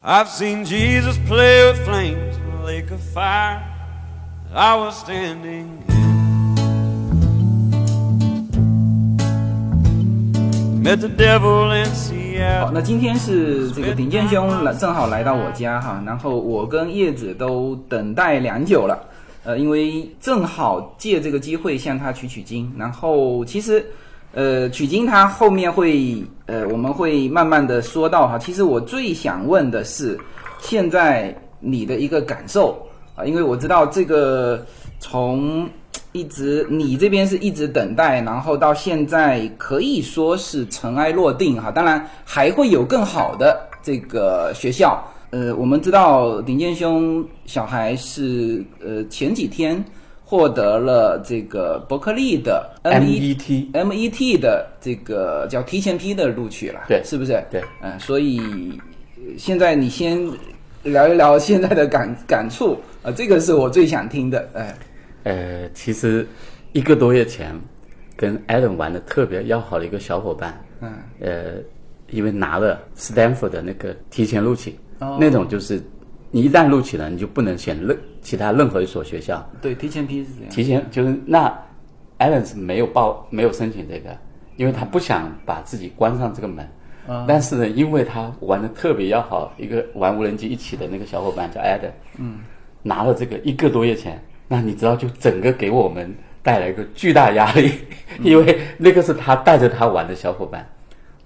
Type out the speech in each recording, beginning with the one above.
I've seen Jesus play with flames in a lake of fire. I was standing in. Met the devil in，Seattle. 好那今天是这个顶尖兄来正好来到我家哈，然后我跟叶子都等待良久了，呃，因为正好借这个机会向他取取经，然后其实，呃，取经他后面会呃我们会慢慢的说到哈，其实我最想问的是现在你的一个感受啊，因为我知道这个从一直你这边是一直等待，然后到现在可以说是尘埃落定哈。当然还会有更好的这个学校。呃，我们知道顶尖兄小孩是呃前几天获得了这个伯克利的 MET MET 的这个叫提前批的录取了，对。是不是？对，嗯、所以呃现在你先聊一聊现在的感感触啊、这个是我最想听的，哎、呃，其实一个多月前跟 Alan 玩的特别要好的一个小伙伴，嗯，呃，因为拿了 Stanford 的那个提前录取，哦。那种就是你一旦录取了，你就不能选任其他任何一所学校，对，提前批是这样。提前就是那 a l e n 是没有报没有申请这个，因为他不想把自己关上这个门。但是呢，因为他玩的特别要好，一个玩无人机一起的那个小伙伴叫 Adam，嗯，拿了这个一个多月前，那你知道就整个给我们带来一个巨大压力，因为那个是他带着他玩的小伙伴，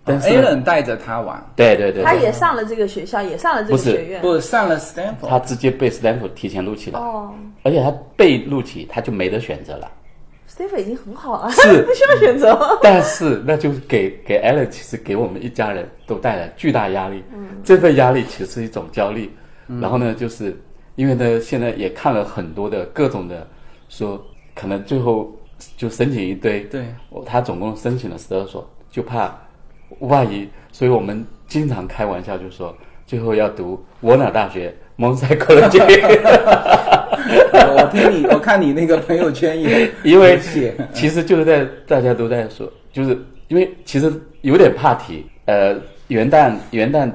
但是呢 Alan 带着他玩，对对对，他也上了这个学校，也上了这个学院。不上了 Stanford，他直接被 Stanford 提前录取了，哦而且他被录取，他就没得选择了。Stanford 已经很好了，是 不需要选择。但是那就是给给 Alan，其实给我们一家人都带来巨大压力。嗯，这份压力其实是一种焦虑。然后呢，就是因为呢，现在也看了很多的各种的，说可能最后就申请一堆。对我他总共申请了十二所，就怕万一，所以我们经常开玩笑就说，最后要读我哪大学蒙塞科勒我我听你，我看你那个朋友圈也因为写，其实就是在大家都在说，就是因为其实有点怕提，呃，元旦元旦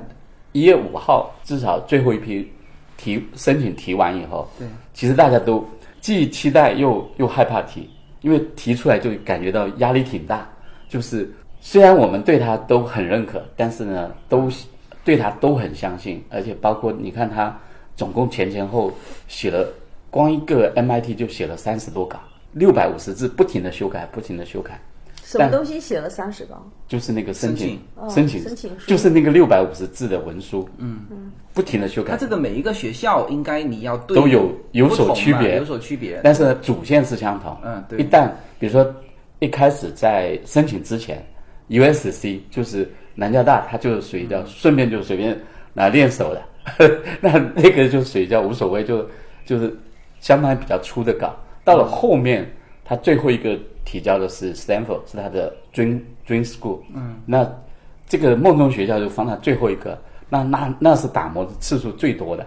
一月五号至少最后一批提申请提完以后，对，其实大家都既期待又又害怕提，因为提出来就感觉到压力挺大，就是虽然我们对他都很认可，但是呢，都对他都很相信，而且包括你看他总共前前后写了，光一个 MIT 就写了三十多稿，六百五十字，不停的修改，不停的修改，什么东西写了三十稿？就是那个申请哦申请申请书就是那个六百五十字的文书，嗯嗯，不停的修改他，这个每一个学校应该你要对都有有所区别有所区别。但是呢，主线是相同。嗯对一旦比如说一开始在申请之前，USC 就是南加大，它就是属于叫顺便就随便拿练手的，那那个就属于叫无所谓，就就是相当于比较粗的稿。到了后面，他最后一个提交的是 Stanford，是他的 Dream Dream School。嗯，那这个梦中学校就放在最后一个，那那那是打磨的次数最多的，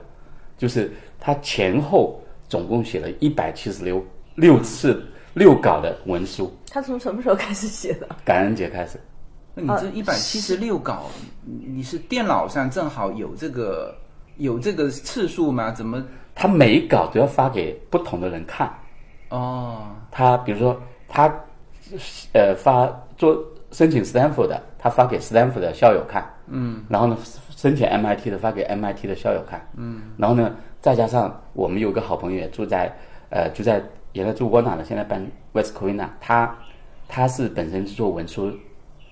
就是他前后总共写了一百七十六六次六稿的文书，他从什么时候开始写的？感恩节开始。那你这一百七十六稿，你你是电脑上正好有这个有这个次数吗？怎么？他每一稿都要发给不同的人看。哦，他比如说他呃发做申请 Stanford 的，他发给 Stanford 的校友看，嗯，然后呢申请 MIT 的发给 MIT 的校友看，嗯，然后呢再加上我们有个好朋友也住在呃就在原来住沃纳的，现在搬 West Covina，他他是本身是做文书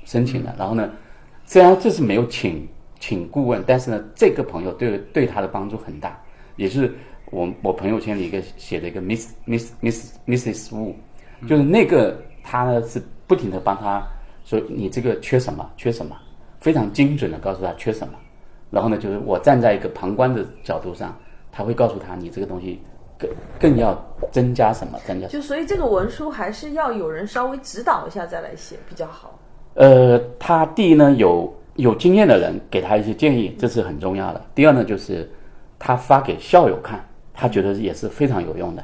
申请的，然后呢虽然这是没有请请顾问，但是呢这个朋友对对他的帮助很大，也是我我朋友圈里一个写的一个 Miss Miss Miss Mrs Wu，就是那个他呢是不停的帮他说你这个缺什么缺什么，非常精准的告诉他缺什么，然后呢就是我站在一个旁观的角度上，他会告诉他你这个东西更更要增加什么增加。就所以这个文书还是要有人稍微指导一下再来写比较好。呃，他第一呢有有经验的人给他一些建议，这是很重要的。第二呢就是他发给校友看，他觉得也是非常有用的。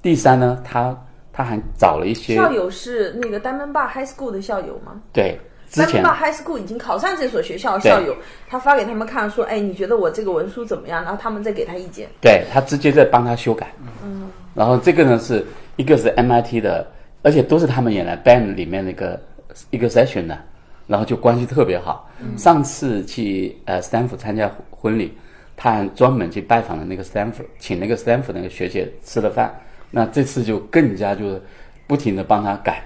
第三呢，他他还找了一些校友是那个 Diamond Bar High School 的校友吗？对，之前 Bamba High School 已经考上这所学校的校友，他发给他们看说，哎，你觉得我这个文书怎么样？然后他们再给他意见。对他直接在帮他修改。嗯，然后这个呢是一个是 MIT 的，而且都是他们原来 band 里面那个一个 session 的，然后就关系特别好。上次去呃 Stanford 参加婚礼，他还专门去拜访了那个 Stanford，请那个 Stanford 那个学姐吃了饭。那这次就更加就是不停的帮他改，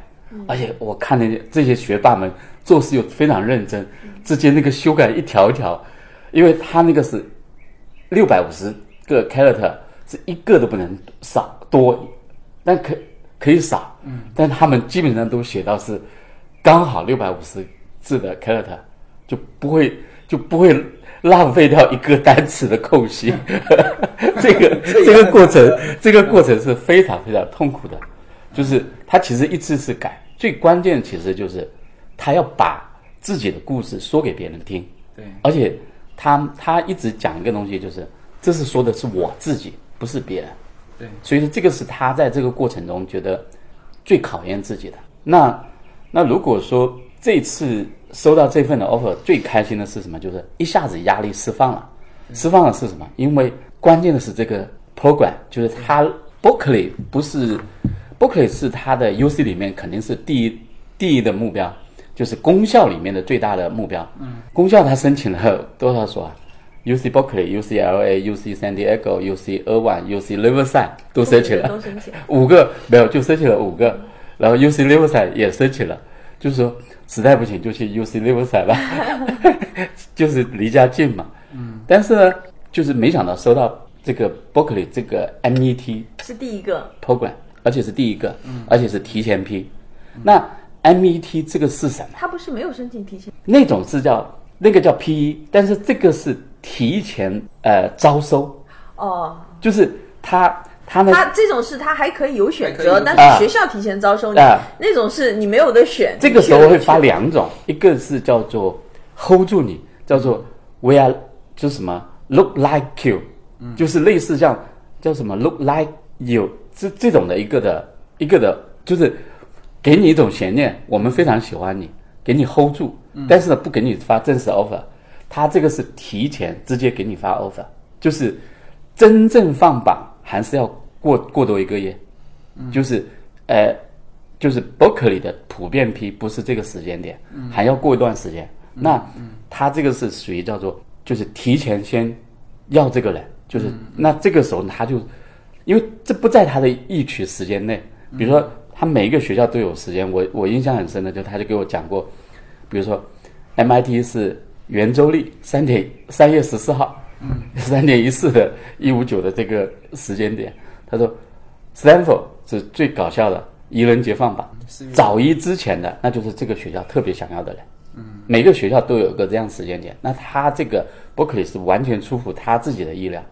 而且我看那些这些学霸们做事又非常认真，直接那个修改一条一条，因为他那个是六百五十个 character 是一个都不能少多，但可可以少，嗯，但他们基本上都写到是刚好六百五十字的 character，就不会就不会浪费掉一个单词的空隙。这个这个过程，这个过程是非常非常痛苦的，就是他其实一次次改，最关键其实就是他要把自己的故事说给别人听。对，而且他他一直讲一个东西，就是这是说的是我自己，不是别人。对，所以说这个是他在这个过程中觉得最考验自己的。那那如果说这次收到这份的 offer，最开心的是什么？就是一下子压力释放了。释放的是什么？因为关键的是这个 program，就是它 Berkeley 不是 Berkeley 是它的 UC 里面肯定是第一第一的目标，就是公校里面的最大的目标。嗯，公校它申请了多少所啊？UC Berkeley、UCLA、UC San Diego、UC Irvine、UC Riverside 都申请了，都申请。五个没有就申请了五个，然后 UC Riverside 也申请了，就是说实在不行就去 UC Riverside 吧，就是离家近嘛。嗯，但是呢，就是没想到收到这个 Berkeley 这个 MET 是第一个，program，而且是第一个，嗯而且是提前批。那 MET 这个是什么？他不是没有申请提前，那种是叫那个叫 PE，但是这个是提前呃招收，哦，就是他他那他这种是他还可以有选择，但啊是学校提前招收你啊，那种是你没有的选。这个时候会发两。种，一个是叫做 hold 住你，叫做 we are 就是什么 look like you，、就是类似像叫什么 look like you 这这种的一个的一个的，就是给你一种悬念，我们非常喜欢你，给你 hold 住，但是呢不给你发正式 offer，他这个是提前直接给你发 offer，就是真正放榜还是要过过多一个月，就是呃。就是 Berkeley 的普遍批不是这个时间点，还要过一段时间。那他这个是属于叫做就是提前先要这个人，就是、那这个时候他就因为这不在他的预取时间内，比如说他每一个学校都有时间，我我印象很深的就他就给我讲过，比如说 MIT 是圆周率三点三月十四号，三点一四的一五九的这个时间点，他说 Stanford 是最搞笑的。愚人解放吧，早一之前的，那就是这个学校特别想要的人。嗯，每个学校都有一个这样时间点。那他这个 Berkeley 是完全出乎他自己的意料，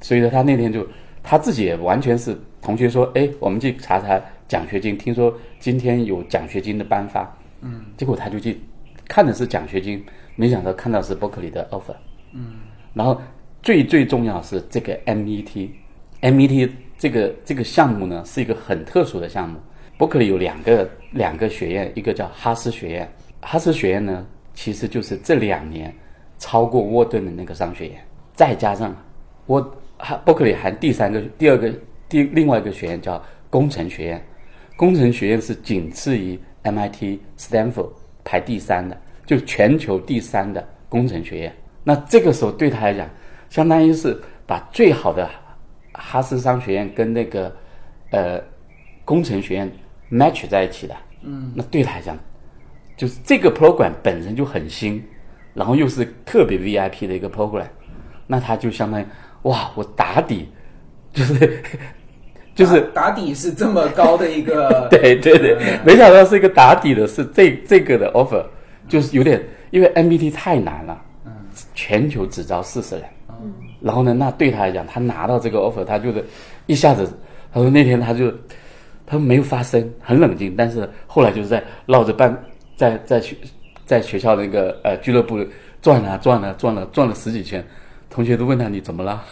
所以说他那天就他自己也完全是同学说，哎，我们去查查奖学金，听说今天有奖学金的颁发。嗯，结果他就去看的是奖学金，没想到看到是 Berkeley 的 offer。嗯，然后最最重要是这个 MET，MET 这个这个项目呢是一个很特殊的项目。伯克利有两个两个学院，一个叫哈斯学院，哈斯学院呢其实就是这两年超过沃顿的那个商学院，再加上沃哈伯克利还第三个第二个第另外一个学院叫工程学院，工程学院是仅次于 MIT、Stanford 排第三的，就全球第三的工程学院。那这个时候对他来讲，相当于是把最好的哈斯商学院跟那个呃工程学院 match 在一起的，嗯，那对他来讲，就是这个 program 本身就很新，然后又是特别 VIP 的一个 program，那他就相当于哇，我打底就是 就是打底是这么高的一个，对对对，没想到是一个打底的，是这这个的 offer，就是有点因为 MBT 太难了，嗯，全球只招四十人，然后呢，那对他来讲，他拿到这个 offer，他就是一下子，他说那天他就他没有发声，很冷静，但是后来就是在绕着办，在在学在学校那个呃俱乐部转啊转啊转了转了十几圈。同学都问他你怎么了，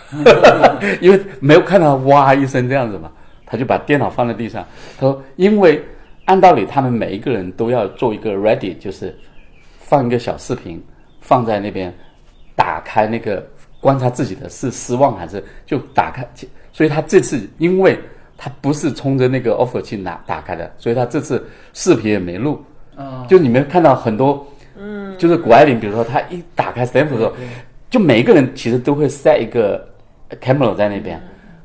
因为没有看到哇一声这样子嘛，他就把电脑放在地上。他说，因为按道理他们每一个人都要做一个 ready，就是放一个小视频放在那边，打开那个观察自己的是失望还是就打开，所以他这次因为他不是冲着那个 offer 去拿打开的，所以他这次视频也没录。嗯，就你们看到很多，嗯，就是谷爱凌，比如说她一打开 Stanford 的时候，就每一个人其实都会 set 一个 camera 在那边，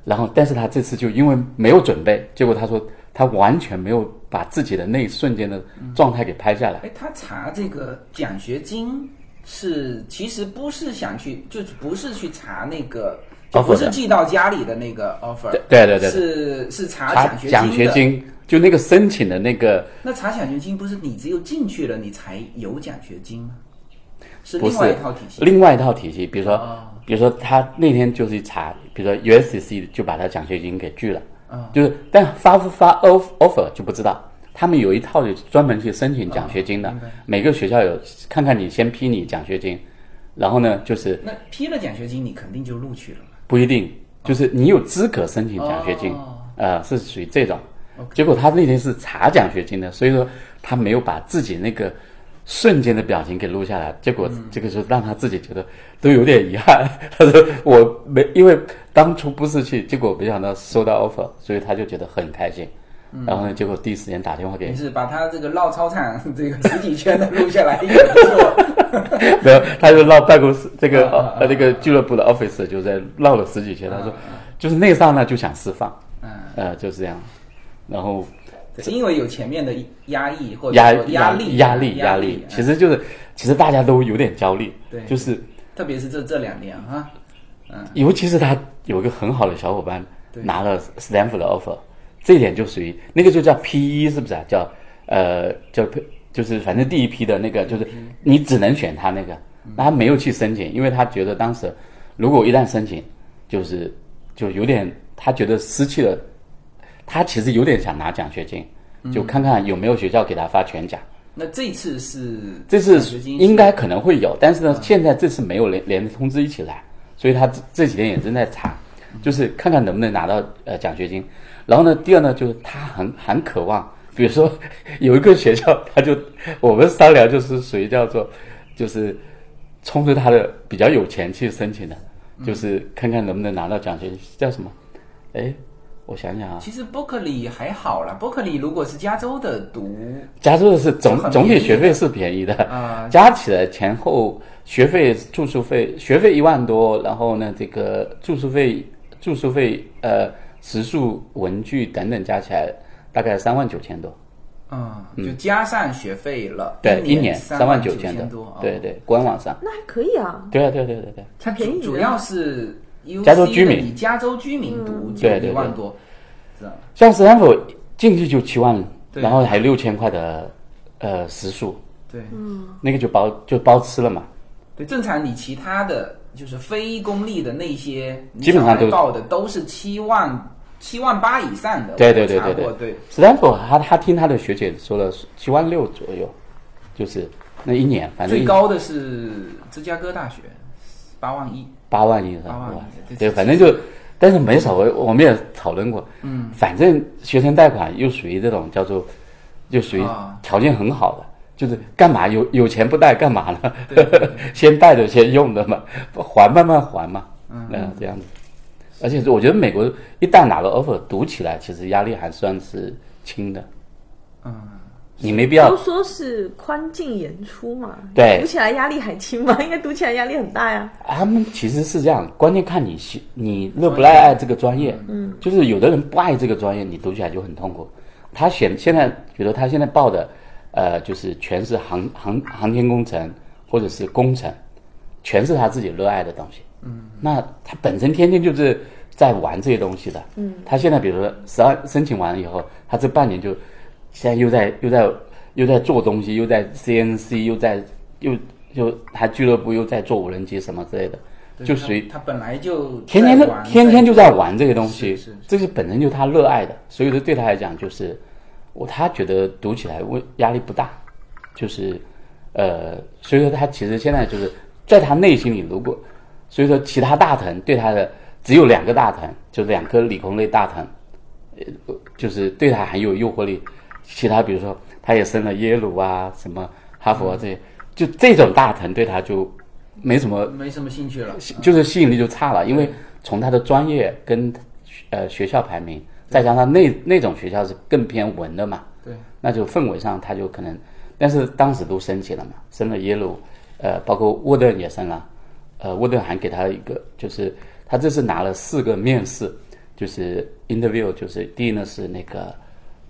然后但是他这次就因为没有准备，结果他说他完全没有把自己的那一瞬间的状态给拍下来。哎，他查这个奖学金是其实不是想去，就不是去查那个，就不是寄到家里的那个 offer，对对对对是是查查奖学奖学。金就那个申请的那个那查奖学金不是你只有进去了你才有奖学金吗？是另外一套体系。另外一套体系，比如说哦，比如说他那天就是查，比如说 USCC 就把他奖学金给拒了，哦就是但发不发 off offer 就不知道。他们有一套就专门去申请奖学金的，每个学校有看看你先批你奖学金，然后呢就是那批了奖学金，你肯定就录取了嘛？不一定，就是你有资格申请奖学金，哦呃，是属于这种。结果他那天是查奖学金的，所以说他没有把自己那个瞬间的表情给录下来，结果这个时候让他自己觉得都有点遗憾。他说我没，因为当初不是去，结果没想到收到 offer，所以他就觉得很开心。然后呢，结果第一时间打电话给你是把他这个绕操场 这个十几圈的录下来也不错。没有，他就绕办公室这个啊啊啊呃那个俱乐部的 office 就在绕了十几圈。他说，就是那刹那就想释放，嗯，呃，就是这样。然后是因为有前面的压抑或者压压力压力压力，嗯。其实就是其实大家都有点焦虑，对。就是特别是这这两年哈，嗯。尤其是他有一个很好的小伙伴对。拿了 Stanford 的 offer，这一点就属于那个就叫 P 一是不是啊？叫呃叫就是反正第一批的那个就是你只能选他那个，那他没有去申请，因为他觉得当时如果一旦申请，就是就有点他觉得失去了，他其实有点想拿奖学金，就看看有没有学校给他发全奖。那这次是这次应该可能会有，但是呢，现在这次没有连连通知一起来，所以他这这几天也正在查，就是看看能不能拿到呃奖学金。然后呢，第二呢，就是他很很渴望，比如说有一个学校，他就我们商量，就是属于叫做就是冲着他的比较有钱去申请的，就是看看能不能拿到奖学金，叫什么？哎，我想想啊，其实伯克利还好啦，伯克利如果是加州的读，加州的是总总体学费是便宜的，啊。加起来前后学费、住宿费，学费一万多，然后呢，这个住宿费、住宿费、呃，食宿、文具等等加起来大概三万九千多，嗯，就加上学费了，对，一年三万九千多，哦。对对，官网上，那还可以啊。对啊，对对对对，它便宜主主要是加州居民。的以加州居民读就一万多，知道吧？像斯坦福进去就七万，然后还六千块的呃食宿，对，嗯那个就包就包吃了嘛，对，正常你其他的就是非公立的那些，基本上都报的都是七万七万八以上的，对对对对对。斯坦福他他听他的学姐说了七万六左右，就是那一年反正最高的是芝加哥大学八万一，八万以上，八万是吧对对，反正就，但是没少，我我们也讨论过，嗯，反正学生贷款又属于这种叫做，就属于啊。条件很好的，就是干嘛有有钱不贷干嘛呢？先贷着先用的嘛，还慢慢还嘛，嗯，这样子。而且我觉得美国一旦拿个 offer 读起来，其实压力还算是轻的，嗯，你没必要都说是宽进严出嘛，对读起来压力还轻吗？应该读起来压力很大呀。他们其实是这样，关键看你喜你热不热爱这个专业。嗯，就是有的人不爱这个专业，你读起来就很痛苦。他选现在，比如他现在报的，呃，就是全是航航航天工程或者是工程，全是他自己热爱的东西。嗯，那他本身天天就是在玩这些东西的。嗯，他现在比如说十二申请完了以后，他这半年就现在又在又在又在做东西，又在 CNC，又在又又他俱乐部又在做无人机什么之类的，就属于他他本来就天天天天就在玩这些东西是是，这是。本身就他热爱的，所以说对他来讲就是我他觉得读起来问压力不大，就是呃，所以说他其实现在就是在他内心里，如果所以说其他大藤对他的只有两个大藤，就两颗理工类大藤，呃，就是对他很有诱惑力。其他比如说他也生了耶鲁啊，什么哈佛啊这些，就这种大 thần 对他就没什么，没什么兴趣了。就是吸引力就差了，因为从他的专业跟呃学校排名，再加上那那种学校是更偏文的嘛，对，那就氛围上他就可能，但是当时都申请了嘛，升了耶鲁，呃，包括沃顿也升了，呃，沃顿还给他一个，就是他这次拿了四个面试，就是 interview，就是第一呢是那个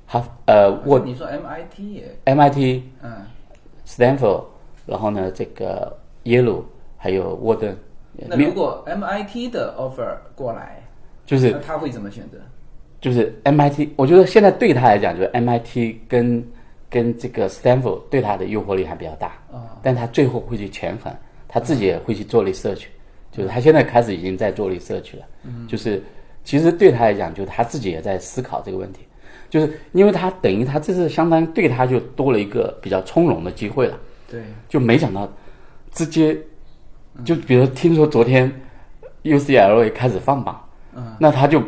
哈呃沃你说 MIT 也，MIT 嗯，Stanford，然后呢这个耶鲁还有沃顿，那如果 MIT 的 offer 过来，就是他会怎么选择？就是 MIT，我觉得现在对他来讲，就是 MIT 跟跟这个 Stanford 对他的诱惑力还比较大，啊但他最后会去权衡，他自己也会去做 research，就是他现在开始已经在做 research 了，就是其实对他来讲，就是他自己也在思考这个问题，就是因为他等于他这次相当于对他就多了一个比较从容的机会了，对，就没想到直接就比如听说昨天 UCLA 开始放榜，嗯。那他就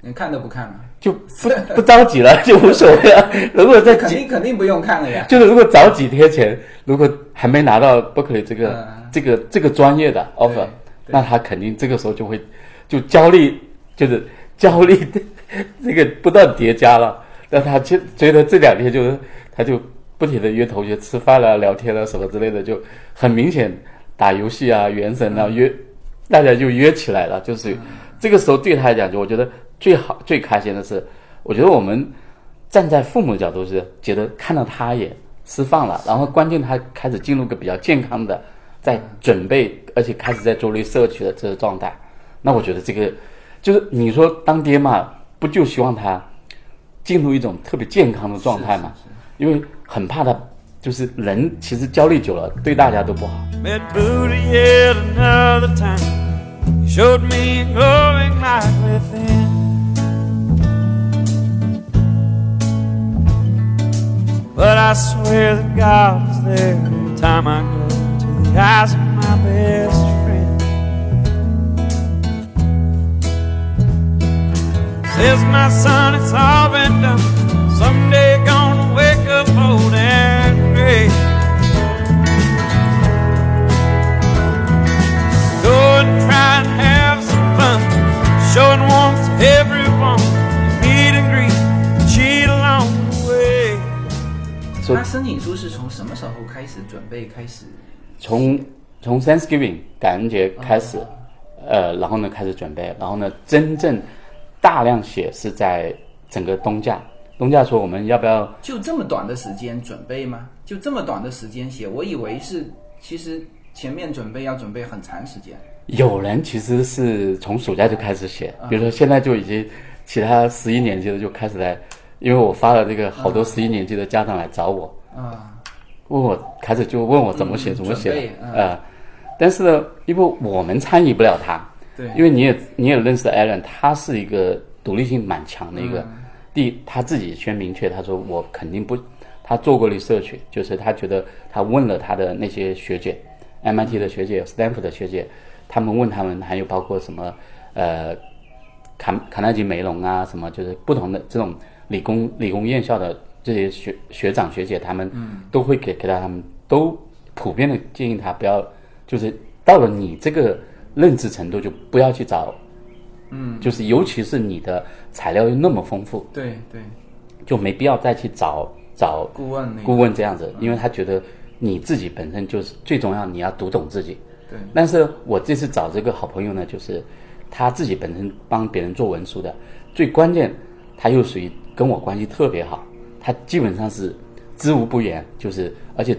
你看都不看了，就不不着急了，就无所谓了。如果在，肯定肯定不用看了呀。就是如果早几天前，如果还没拿到 Berkeley 这个、嗯这个这个专业的 offer，那他肯定这个时候就会就焦虑，就是焦虑这个不断叠加了。那他就觉得这两天就是他就不停的约同学吃饭了、聊天了什么之类的，就很明显打游戏啊、原神啊约，大家就约起来了。就是这个时候对他来讲，就我觉得最好最开心的是，我觉得我们站在父母的角度是觉得看到他也释放了，然后关键他开始进入个比较健康的，在准备而且开始在做绿社区的这个状态。那我觉得这个就是你说当爹嘛不就希望他进入一种特别健康的状态嘛？因为很怕他就是人其实焦虑久了对大家都不好。Shouldmegoinglikewithinbut i swear that god's there time i go. to the eyes of my best friend. Says my son, it's all been done. Someday gonna wake up old and gray. Go and try and have some fun. Showing warmth to everyone. Meet and greet, cheat along the way. 说他申请书是从什么时候开始准备开始？ 从从 Thanksgiving 感恩节开始，呃，然后呢开始准备，然后呢真正大量写是在整个冬假。冬假说我们要不要就这么短的时间准备吗？就这么短的时间写？我以为是，其实前面准备要准备很长时间。有人其实是从暑假就开始写，比如说现在就已经其他十一年级的就开始来，因为我发了这个好多十一年级的家长来找我，啊，问我开始就问我怎么写、嗯怎么写呃，但是呢，因为我们参与不了他，对。因为你也你也认识 Alan，他是一个独立性蛮强的一个，第一他自己先明确他说我肯定不，他做过 research，就是他觉得他问了他的那些学姐，MIT 的学姐、Stanford 的学姐，他们问他们还有包括什么呃卡卡耐基梅隆啊，什么就是不同的这种理工理工院校的这些学学长学姐，他们都会给给到他们都普遍的建议他不要，就是到了你这个认知程度就不要去找，嗯，就是尤其是你的材料又那么丰富，对对，就没必要再去找找顾问顾问这样子，因为他觉得你自己本身就是最重要，你要读懂自己。对，但是我这次找这个好朋友呢，就是他自己本身帮别人做文书的，最关键他又属于跟我关系特别好，他基本上是知无不言，就是而且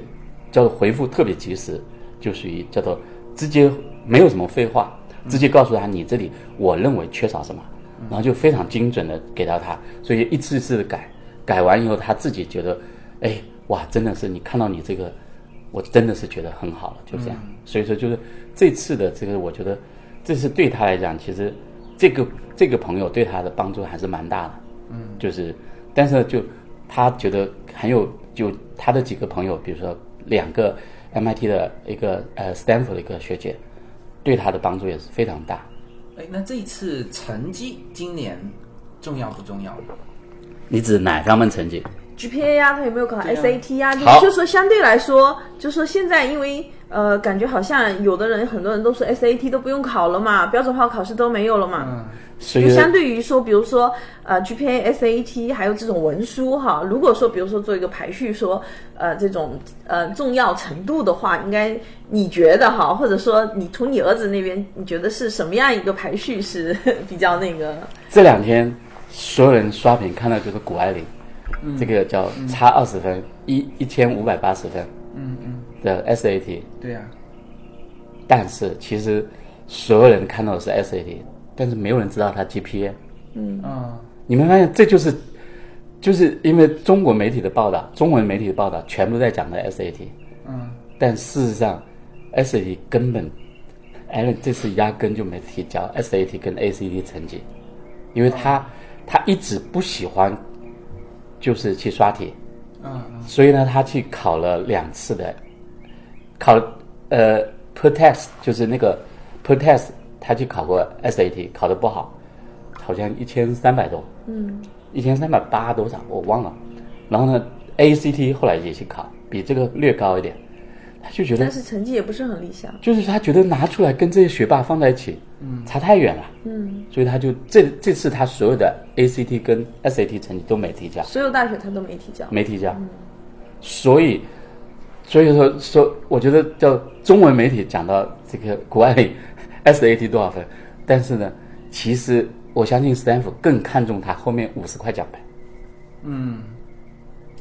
叫做回复特别及时，就属于叫做直接没有什么废话，直接告诉他你这里我认为缺少什么，然后就非常精准的给到他，所以一次一次的改，改完以后他自己觉得，哎哇，真的是你看到你这个。我真的是觉得很好了，就这样。所以说，就是这次的这个，我觉得这次对他来讲，其实这个这个朋友对他的帮助还是蛮大的。嗯，就是，但是就他觉得很有，就他的几个朋友，比如说两个 MIT 的一个呃 Stanford 的一个学姐，对他的帮助也是非常大。哎，那这一次成绩今年重要不重要？你指哪方面成绩？GPA 呀、他有没有考 SAT 呀、就好就说相对来说，就说现在因为呃，感觉好像有的人很多人都说 SAT 都不用考了嘛，标准化考试都没有了嘛。嗯，所以就相对于说，比如说呃 GPA、SAT 还有这种文书哈，如果说比如说做一个排序说，呃这种呃重要程度的话，应该你觉得哈，或者说你从你儿子那边，你觉得是什么样一个排序是 比较那个？这两天所有人刷屏看到就是谷爱凌，嗯。这个叫差二十分，一一千五百八十分，嗯嗯。的 SAT，对呀、但是其实所有人看到的是 SAT，但是没有人知道他 GPA。嗯，你们发现这就是，就是因为中国媒体的报道，中文媒体的报道全部在讲的 SAT，嗯，但事实上 SAT 根本，Allen 这次压根就没提交 SAT 跟 ACT 成绩，因为他他一直不喜欢就是去刷题，嗯嗯。所以呢，他去考了两次的，考呃 per test 就是那个 per test，他去考过 SAT，考得不好，好像一千三百多，嗯，一千三百八多少我忘了。然后呢，ACT 后来也去考，比这个略高一点，他就觉得但是成绩也不是很理想。就是他觉得拿出来跟这些学霸放在一起，嗯，差太远了，嗯，所以他就这这次他所有的 ACT 跟 SAT 成绩都没提交，所有大学他都没提交。没提交，所以所以说说，我觉得叫中文媒体讲到这个谷爱凌 SAT 多少分，但是呢，其实我相信斯坦福更看重他后面五十块奖牌，嗯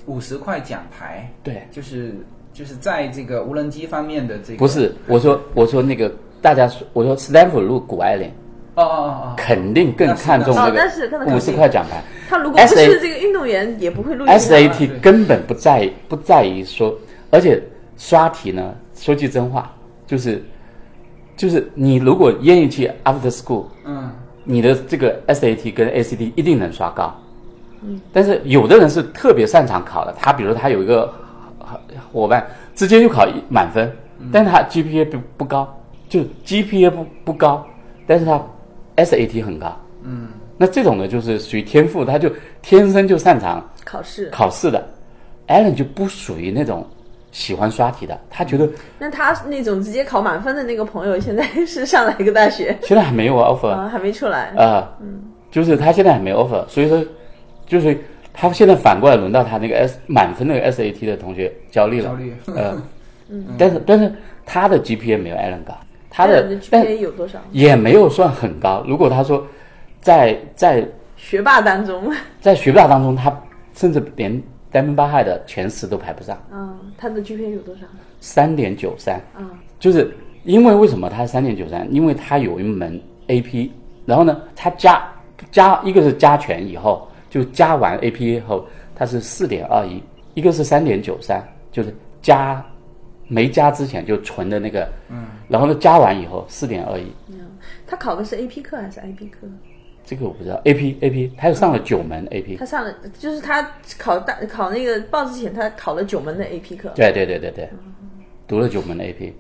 五十块奖牌，对，就是就是在这个无人机方面的这个不是我说我说那个大家说我说斯坦福入谷爱凌哦哦哦哦，肯定更看重这个五十块奖牌。他如果不是这个运动员，也不会录 SAT 根本不在不在于说，而且刷题呢，说句真话，就是就是你如果愿意去 after school，嗯你的这个 SAT 跟 ACT 一定能刷高。嗯，但是有的人是特别擅长考的，他比如他有一个伙伴直接就考一满分，但是他 GPA 不不高，就 GPA 不不高，但是他 SAT 很高。嗯，那这种呢就是属于天赋，他就天生就擅长考试。考试的。Allen 就不属于那种喜欢刷题的，他觉得那他那种直接考满分的那个朋友，现在是上哪个大学？现在还没有 offer，啊，还没出来啊。呃，就是他现在还没 offer，所以说，就是他现在反过来轮到他那个 S 满分那个 SAT 的同学焦虑了，焦虑呃，但是但是他的 GPA 没有 Allen 高，他的 GPA 有多少？也没有算很高。如果他说在在学霸当中，在学霸当中，他甚至连丹门巴亥的前十都排不上，嗯，他的 GPA 有多少？三点九三，嗯，就是因为为什么他三点九三？因为他有一门 AP，然后呢，他加加一个是加权以后，就加完 AP 以后，它是四点二一，一个是三点九三，就是加没加之前就存的那个，嗯，然后呢加完以后四点二一，嗯。他考的是 AP 课还是 IB 课？这个我不知道。AP AP，他又上了九门 AP，他上了，就是他考大考那个报之前，他考了九门的 AP 课，对对对对对，读了九门的 AP，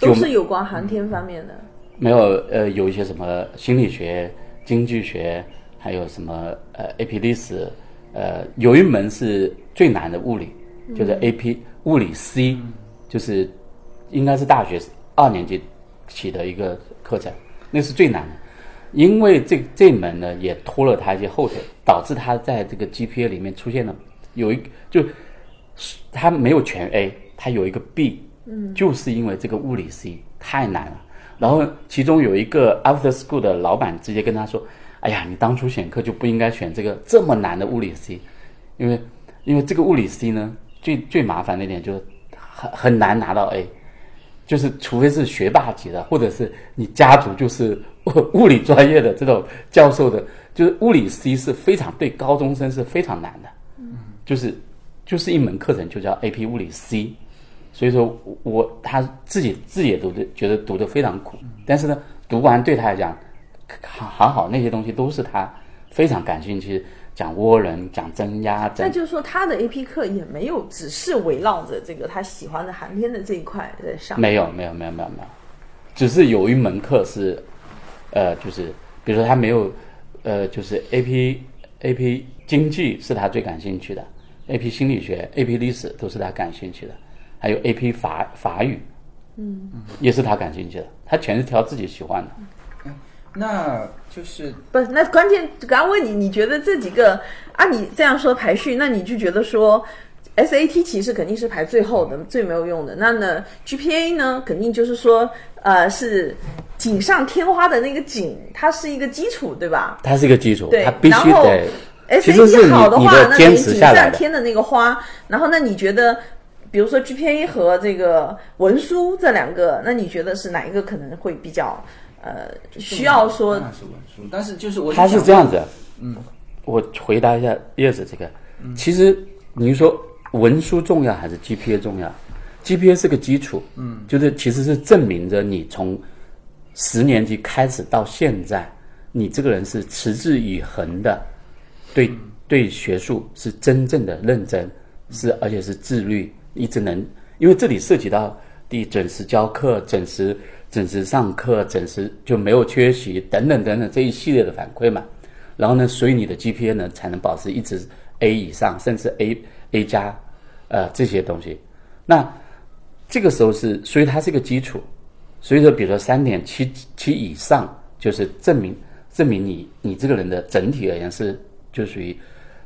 都是有关航天方面的。没有呃有一些什么心理学、经济学，还有什么呃 AP 历史，呃有一门是最难的物理，就是 AP 物理 C，就是应该是大学二年级起的一个课程，那是最难的。因为这这门呢也拖了他一些后腿，导致他在这个 GPA 里面出现了有一就他没有全 A，他有一个 B，嗯，就是因为这个物理 C 太难了。然后其中有一个 After School 的老板直接跟他说：“哎呀，你当初选课就不应该选这个这么难的物理 C，因为因为这个物理 C 呢最最麻烦的一点就是很很难拿到 A，就是除非是学霸级的，或者是你家族就是 物理专业的这种教授的，就是物理 C 是非常对高中生是非常难的，嗯，就是就是一门课程就叫 AP 物理 C，所以说我我他自己自己也读的觉得读的非常苦，但是呢，读完对他来讲，还还好那些东西都是他非常感兴趣，讲涡轮，讲增压，那就是说，他的 AP 课也没有只是围绕着这个他喜欢的航天的这一块在上。没有没有没有没有没有，只是有一门课是，呃，就是比如说他没有，呃，就是 AP AP 经济是他最感兴趣的，AP 心理学、AP 历史都是他感兴趣的，还有 AP 法法语，嗯，也是他感兴趣的。他全是挑自己喜欢的。那就是不是，那关键刚问你，你觉得这几个啊？你这样说排序，那你就觉得说，SAT 其实肯定是排最后的，最没有用的。那呢，GPA 呢，肯定就是说，呃，是锦上添花的那个锦，它是一个基础，对吧？它是一个基础，对它必然后须得。其实是 SAT 好的话，你的坚那等于锦持下来的。上添的那个花。然后，那你觉得，比如说 GPA 和这个文书这两个，那你觉得是哪一个可能会比较呃需要说那是文书，但是就是我它是这样子，嗯，我回答一下叶子这个，其实你说文书重要还是 GPA 重要？GPA 是个基础，嗯，就是其实是证明着你从十年级开始到现在，你这个人是持之以恒的，对对学术是真正的认真，是而且是自律，一直能，因为这里涉及到第准时教课、准时准时上课、准时就没有缺席等等等等这一系列的反馈嘛。然后呢，所以你的 GPA 呢才能保持一直 A 以上，甚至 A A 加，呃这些东西。那这个时候是，所以它是一个基础。所以说，比如说三点七七以上，就是证明证明你你这个人的整体而言是就属于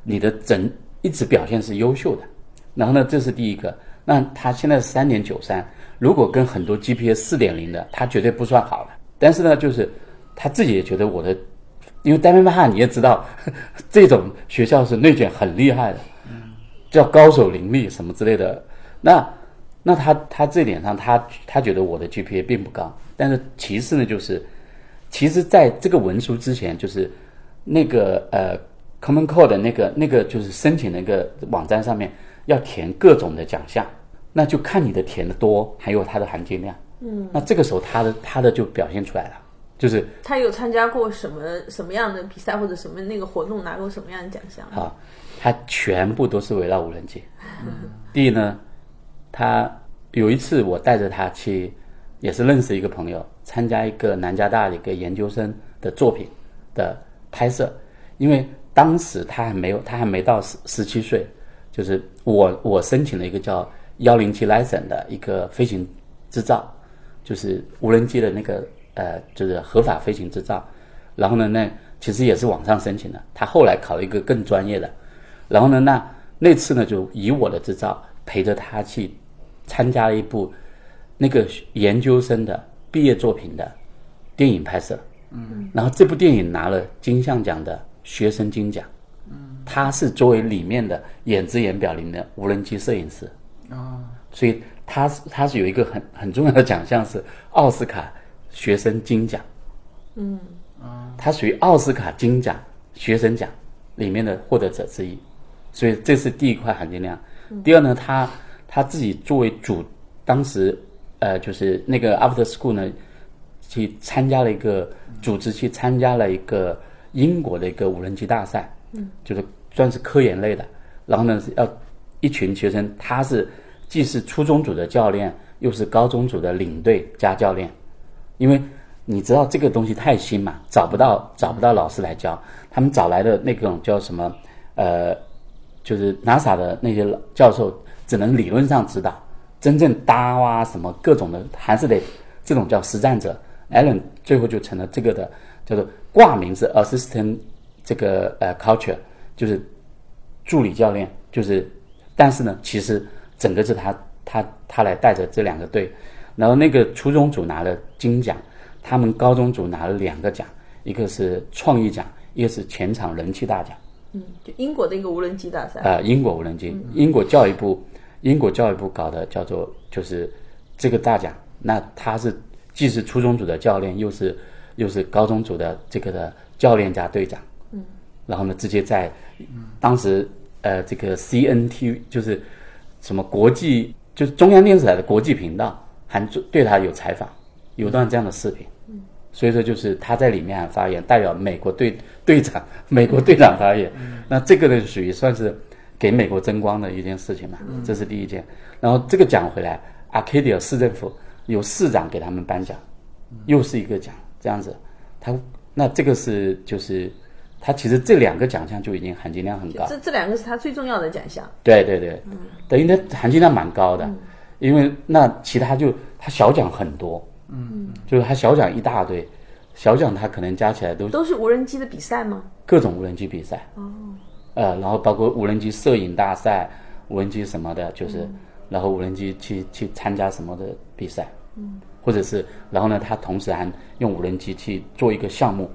你的整一直表现是优秀的。然后呢，这是第一个。那他现在是三点九三，如果跟很多 GPA 四点零的，他绝对不算好的。但是呢，就是他自己也觉得我的，因为丹麦哈你也知道，这种学校是内卷很厉害的，叫高手林立什么之类的。那那他他这点上，他他觉得我的 GPA 并不高，但是其次呢，就是其实在这个文书之前，就是那个呃 Common Core 的那个那个就是申请那个网站上面要填各种的奖项，那就看你的填的多，还有它的含金量。嗯，那这个时候他的他的就表现出来了，就是他有参加过什么什么样的比赛或者什么那个活动，拿过什么样的奖项？啊，它全部都是围绕无人机。第一呢，他有一次我带着他去，也是认识一个朋友，参加一个南加大的一个研究生的作品的拍摄，因为当时他还没有，他还没到十十七岁，就是我我申请了一个叫幺零七 license 的一个飞行执照，就是无人机的那个呃，就是合法飞行执照。然后呢，那其实也是网上申请的。他后来考了一个更专业的。然后呢，那那次呢，就以我的执照陪着他去参加了一部那个研究生的毕业作品的电影拍摄。嗯。然后这部电影拿了金像奖的学生金奖。嗯。他是作为里面的演职演表里面的无人机摄影师。啊，所以他是他是有一个很很重要的奖项是奥斯卡学生金奖，嗯，啊，他属于奥斯卡金奖学生奖里面的获得者之一，所以这是第一块含金量。第二呢，他他自己作为主，当时呃就是那个 After School 呢，去参加了一个组织去参加了一个英国的一个无人机大赛，嗯，就是算是科研类的，然后呢要一群学生，他是既是初中组的教练，又是高中组的领队加教练，因为你知道这个东西太新嘛，找不到找不到老师来教，他们找来的那种叫什么，呃，就是 NASA 的那些教授，只能理论上指导，真正搭啊什么各种的，还是得这种叫实战者。Allen 最后就成了这个的叫做挂名是 assistant 这个呃 culture，就是助理教练，就是。但是呢，其实整个是他他他来带着这两个队，然后那个初中组拿了金奖，他们高中组拿了两个奖，一个是创意奖，一个是全场人气大奖。嗯，就英国的一个无人机大赛。啊、英国无人机，英国教育部，英国教育部搞的叫做就是这个大奖。那他是既是初中组的教练，又是又是高中组的这个的教练加队长。嗯，然后呢，直接在当时。呃，这个 CNT 就是什么国际，就是中央电视台的国际频道，还对他有采访，有段这样的视频。嗯，所以说就是他在里面还发言，代表美国队队长，美国队长发言。那这个呢，属于算是给美国争光的一件事情嘛。这是第一件。然后这个奖回来，Arcadia 市政府有市长给他们颁奖，又是一个奖，这样子。他那这个是就是他其实这两个奖项就已经含金量很高。这这两个是他最重要的奖项。对对对，等于它含金量蛮高的，因为那其他就他小奖很多，嗯，就是他小奖一大堆，小奖他可能加起来都都是无人机的比赛吗？各种无人机比赛，哦，呃，然后包括无人机摄影大赛、无人机什么的，就是，然后无人机去去参加什么的比赛，嗯，或者是，然后呢，他同时还用无人机去做一个项目，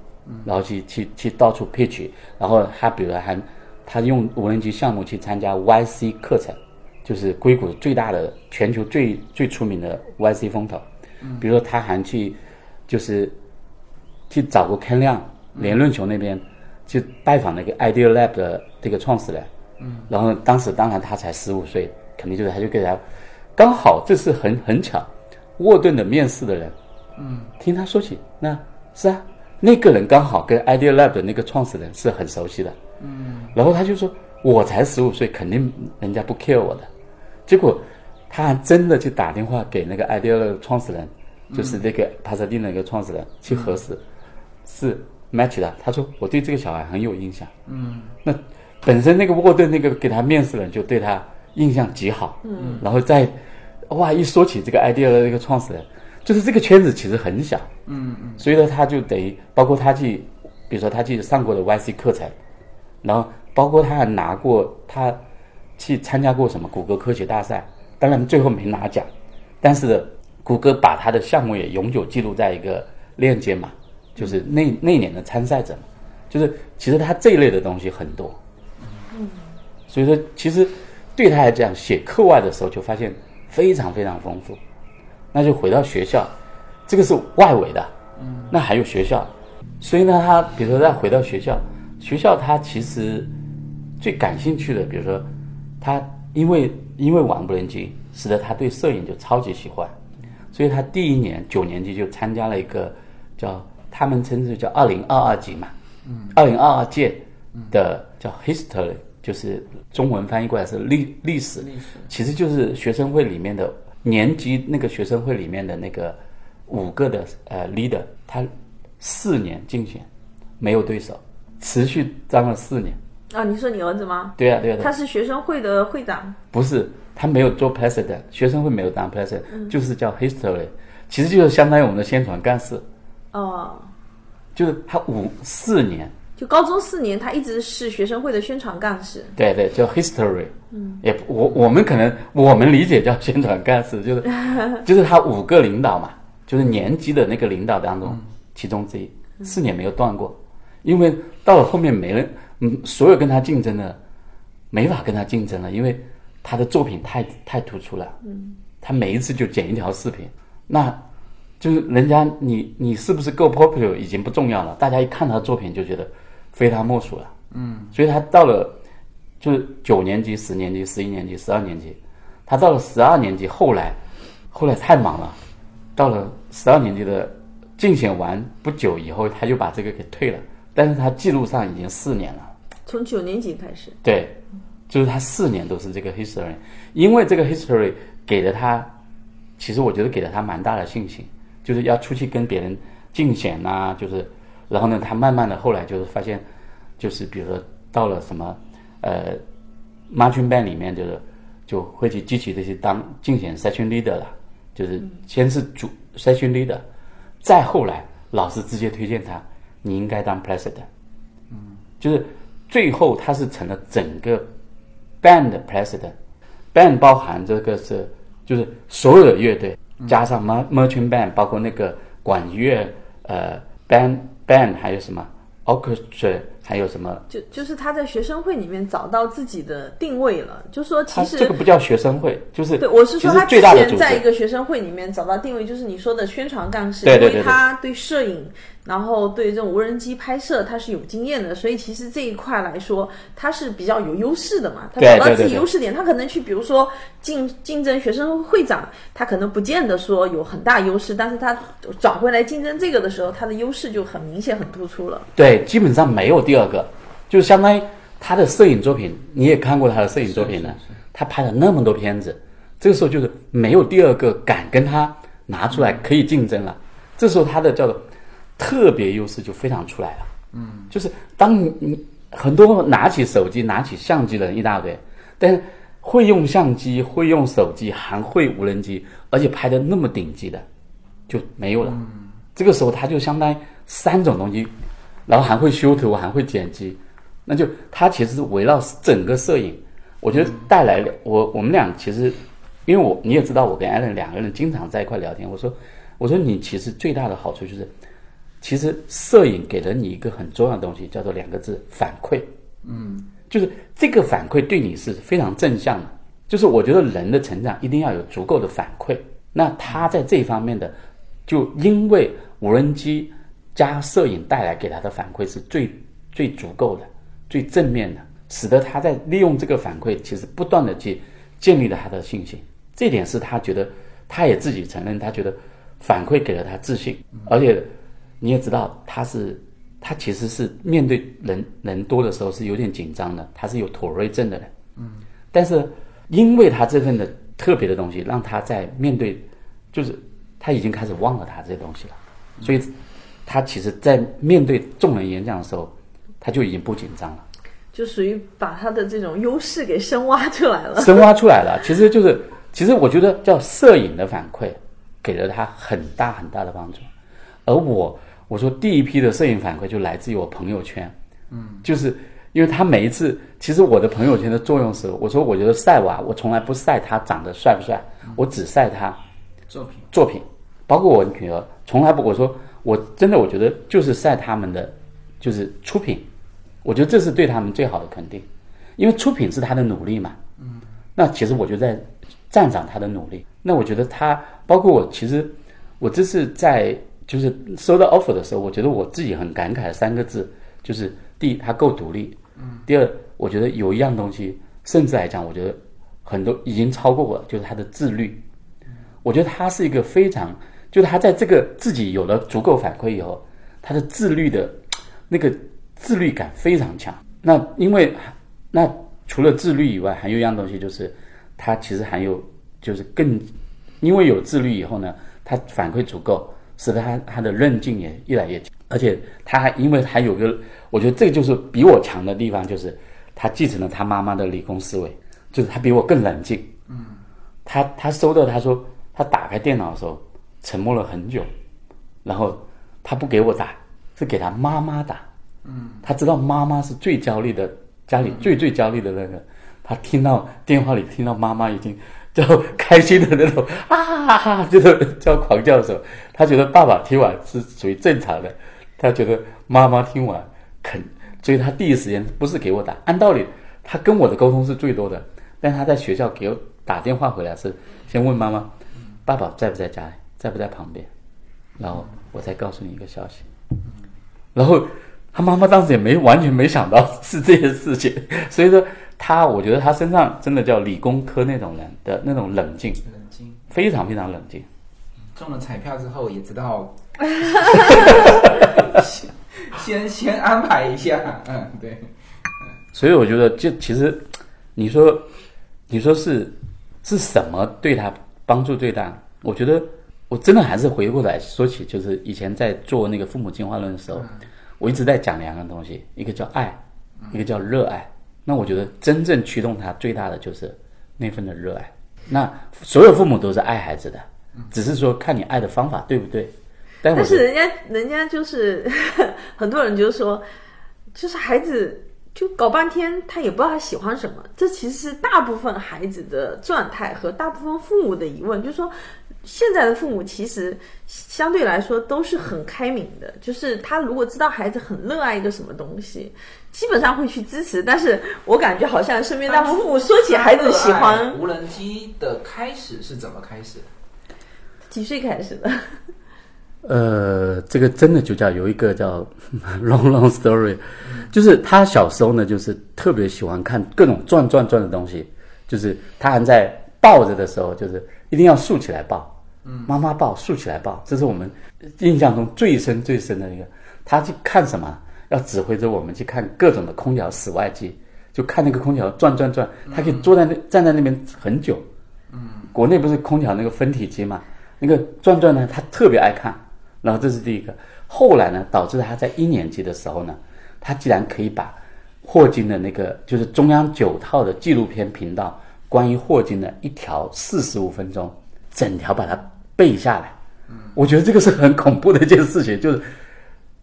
然后去去去到处 pitch，然后他比如还他用无人机项目去参加 YC 课程，就是硅谷最大的、全球最最出名的 YC 风投，比如说他还去就是去找过 Ken 亮连论球那边。去拜访那个 Idea Lab 的这个创始人，嗯，然后当时当然他才十五岁，肯定就是他就给他，刚好这是很很巧，沃顿的面试的人，嗯，听他说起，那是啊，那个人刚好跟 Idea Lab 的那个创始人是很熟悉的，嗯，然后他就说，我才十五岁，肯定人家不 care 我的，结果他还真的去打电话给那个 Idea Lab 创始人，就是那个帕萨蒂那个创始人去核实，是。match 的，他说我对这个小孩很有印象。嗯，那本身那个沃顿那个给他面试人就对他印象极好。嗯，然后再哇一说起这个 idea 的那个创始人，就是这个圈子其实很小。嗯嗯，所以呢，他就等于包括他去，比如说他去上过的 YC 课程，然后包括他还拿过他去参加过什么谷歌科学大赛，当然最后没拿奖，但是谷歌把他的项目也永久记录在一个链接嘛。就是那那年的参赛者嘛，就是其实他这一类的东西很多，嗯，所以说其实对他来讲，写课外的时候就发现非常非常丰富。那就回到学校，这个是外围的，嗯，那还有学校，所以呢，他比如说再回到学校，学校他其实最感兴趣的，比如说他因为因为玩无人机，使得他对摄影就超级喜欢，所以他第一年九年级就参加了一个叫。他们称之叫二零二二级嘛，嗯，二零二二届的叫 history，就是中文翻译过来是历历史，历史其实就是学生会里面的年级那个学生会里面的那个五个的呃 leader，他四年竞选没有对手，持续当了四年。啊，你说你儿子吗？对呀对呀，他是学生会的会长。不是，他没有做 president，学生会没有当 president，就是叫 history，其实就是相当于我们的宣传干事。哦，就是他五四年，就高中四年，他一直是学生会的宣传干事。对对，叫 history。嗯，也我我们可能我们理解叫宣传干事，就是就是他五个领导嘛，就是年级的那个领导当中，其中之一，四年没有断过，因为到了后面没人，嗯，所有跟他竞争的没法跟他竞争了，因为他的作品太太突出了。嗯，他每一次就剪一条视频，那。就是人家你你是不是够 popular 已经不重要了，大家一看他的作品就觉得非他莫属了。嗯，所以他到了就是九年级、十年级、十一年级、十二年级，他到了十二年级，后来后来太忙了，到了十二年级的竞选完不久以后，他就把这个给退了。但是他记录上已经四年了，从九年级开始。对，就是他四年都是这个 history，因为这个 history 给了他，其实我觉得给了他蛮大的信心。就是要出去跟别人竞选呐，就是，然后呢，他慢慢的后来就是发现，就是比如说到了什么，呃，marching band 里面就是就会去积极的去当竞选 section leader 了，就是先是主 section leader，再后来老师直接推荐他，你应该当 president，嗯，就是最后他是成了整个 band president，band 包含这个是就是所有的乐队。加上 mer merchant band，包括那个管乐，呃，band band，还有什么 orchestra，还有什么？就就是他在学生会里面找到自己的定位了，就说其实这个不叫学生会，就是对，我是说他之前在一个学生会里面找到定位，就是你说的宣传干事，因为他对摄影。然后对这种无人机拍摄，他是有经验的，所以其实这一块来说，他是比较有优势的嘛。他找到自己优势点，他可能去，比如说竞竞争学生会长，他可能不见得说有很大优势，但是他转回来竞争这个的时候，他的优势就很明显、很突出了。对，基本上没有第二个，就相当于他的摄影作品，你也看过他的摄影作品了，他拍了那么多片子，这个时候就是没有第二个敢跟他拿出来可以竞争了。这时候他的叫做。特别优势就非常出来了，嗯，就是当你你很多拿起手机、拿起相机的人一大堆，但是会用相机、会用手机，还会无人机，而且拍的那么顶级的，就没有了。这个时候他就相当于三种东西，然后还会修图，还会剪辑，那就他其实是围绕整个摄影，我觉得带来了我我们俩其实，因为我你也知道，我跟艾伦两个人经常在一块聊天，我说我说你其实最大的好处就是，其实摄影给了你一个很重要的东西，叫做两个字反馈，嗯，就是这个反馈对你是非常正向的，就是我觉得人的成长一定要有足够的反馈，那他在这方面的，就因为无人机加摄影带来给他的反馈是最最足够的、最正面的，使得他在利用这个反馈，其实不断的去建立了他的信心。这点是他觉得，他也自己承认，他觉得反馈给了他自信，而且你也知道，他是他其实是面对人人多的时候是有点紧张的，他是有妥瑞症的人，嗯，但是因为他这份的特别的东西，让他在面对，就是他已经开始忘了他这些东西了。所以，他其实，在面对众人演讲的时候，他就已经不紧张了，就属于把他的这种优势给深挖出来了。深挖出来了。其实就是，其实我觉得叫摄影的反馈，给了他很大很大的帮助。而我，我说第一批的摄影反馈就来自于我朋友圈，嗯，就是因为他每一次，其实我的朋友圈的作用是，我说我觉得晒娃，我从来不晒他长得帅不帅，我只晒他作品。作品，包括我女儿，从来不我说我真的我觉得就是晒他们的就是出品，我觉得这是对他们最好的肯定，因为出品是他的努力嘛，嗯，那其实我就在赞赏他的努力。那我觉得他包括我，其实我这次在就是收到 offer 的时候，我觉得我自己很感慨的三个字，就是第一他够独立，嗯，第二我觉得有一样东西，甚至来讲，我觉得很多已经超过我，就是他的自律。我觉得他是一个非常，就是他在这个自己有了足够反馈以后，他的自律的那个自律感非常强。那因为那除了自律以外，还有一样东西就是，他其实还有就是更，因为有自律以后呢，他反馈足够，使得他他的韧劲也越来越强。而且他还因为还有个，我觉得这个就是比我强的地方，就是他继承了他妈妈的理工思维，就是他比我更冷静。嗯，他他收到他说。他打开电脑的时候，沉默了很久，然后他不给我打，是给他妈妈打。嗯，他知道妈妈是最焦虑的，家里最最焦虑的那个。他听到电话里听到妈妈已经叫开心的那种啊，就是叫狂叫的时候，他觉得爸爸听完是属于正常的，他觉得妈妈听完肯，所以他第一时间不是给我打。按道理，他跟我的沟通是最多的，但他在学校给我打电话回来是先问妈妈。爸爸在不在家，在不在旁边？然后我再告诉你一个消息。然后他妈妈当时也没完全没想到是这件事情，所以说他，我觉得他身上真的叫理工科那种人的那种冷静，冷静，非常非常冷静。中了彩票之后也知道，先先先安排一下，嗯，对。所以我觉得，就其实你说，你说是是什么对他？帮助最大，我觉得我真的还是回过来说起，就是以前在做那个父母进化论的时候，我一直在讲两个东西，一个叫爱，一个叫热爱。那我觉得真正驱动他最大的就是那份的热爱。那所有父母都是爱孩子的，只是说看你爱的方法对不对。但是人家人家就是 很多人就说，就是孩子。就搞半天，他也不知道他喜欢什么。这其实是大部分孩子的状态和大部分父母的疑问。就是说，现在的父母其实相对来说都是很开明的。就是他如果知道孩子很热爱一个什么东西，基本上会去支持。但是我感觉好像身边大部分父母说起孩子喜欢无人机的开始是怎么开始？几岁开始的？呃，这个真的就叫有一个叫 long long story，就是他小时候呢，就是特别喜欢看各种转转转的东西，就是他还在抱着的时候，就是一定要竖起来抱，妈妈抱，竖起来抱，这是我们印象中最深最深的一个。他去看什么？要指挥着我们去看各种的空调室外机，就看那个空调转转转，他可以坐在那站在那边很久。嗯，国内不是空调那个分体机嘛，那个转转呢，他特别爱看。然后这是第一个，后来呢，导致他在一年级的时候呢，他竟然可以把霍金的那个就是中央九套的纪录片频道关于霍金的一条四十五分钟，整条把它背下来。我觉得这个是很恐怖的一件事情，就是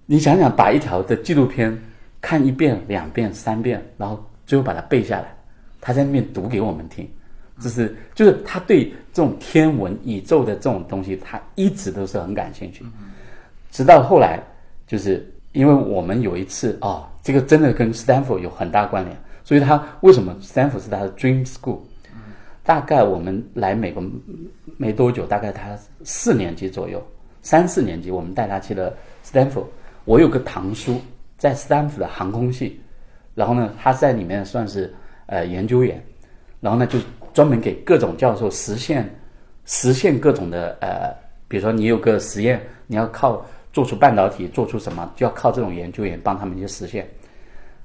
你想想，把一条的纪录片看一遍、两遍、三遍，然后最后把它背下来，他在那边读给我们听，这是就是他对这种天文、宇宙的这种东西，他一直都是很感兴趣。直到后来，就是因为我们有一次哦，这个真的跟 Stanford 有很大关联，所以他为什么 Stanford 是他的 dream school？大概我们来美国没多久，大概他四年级左右，三四年级，我们带他去了 Stanford。我有个堂叔在 Stanford 的航空系，然后呢，他在里面算是呃研究员，然后呢就专门给各种教授实现实现各种的呃，比如说你有个实验，你要靠做出半导体，做出什么，就要靠这种研究员帮他们去实现。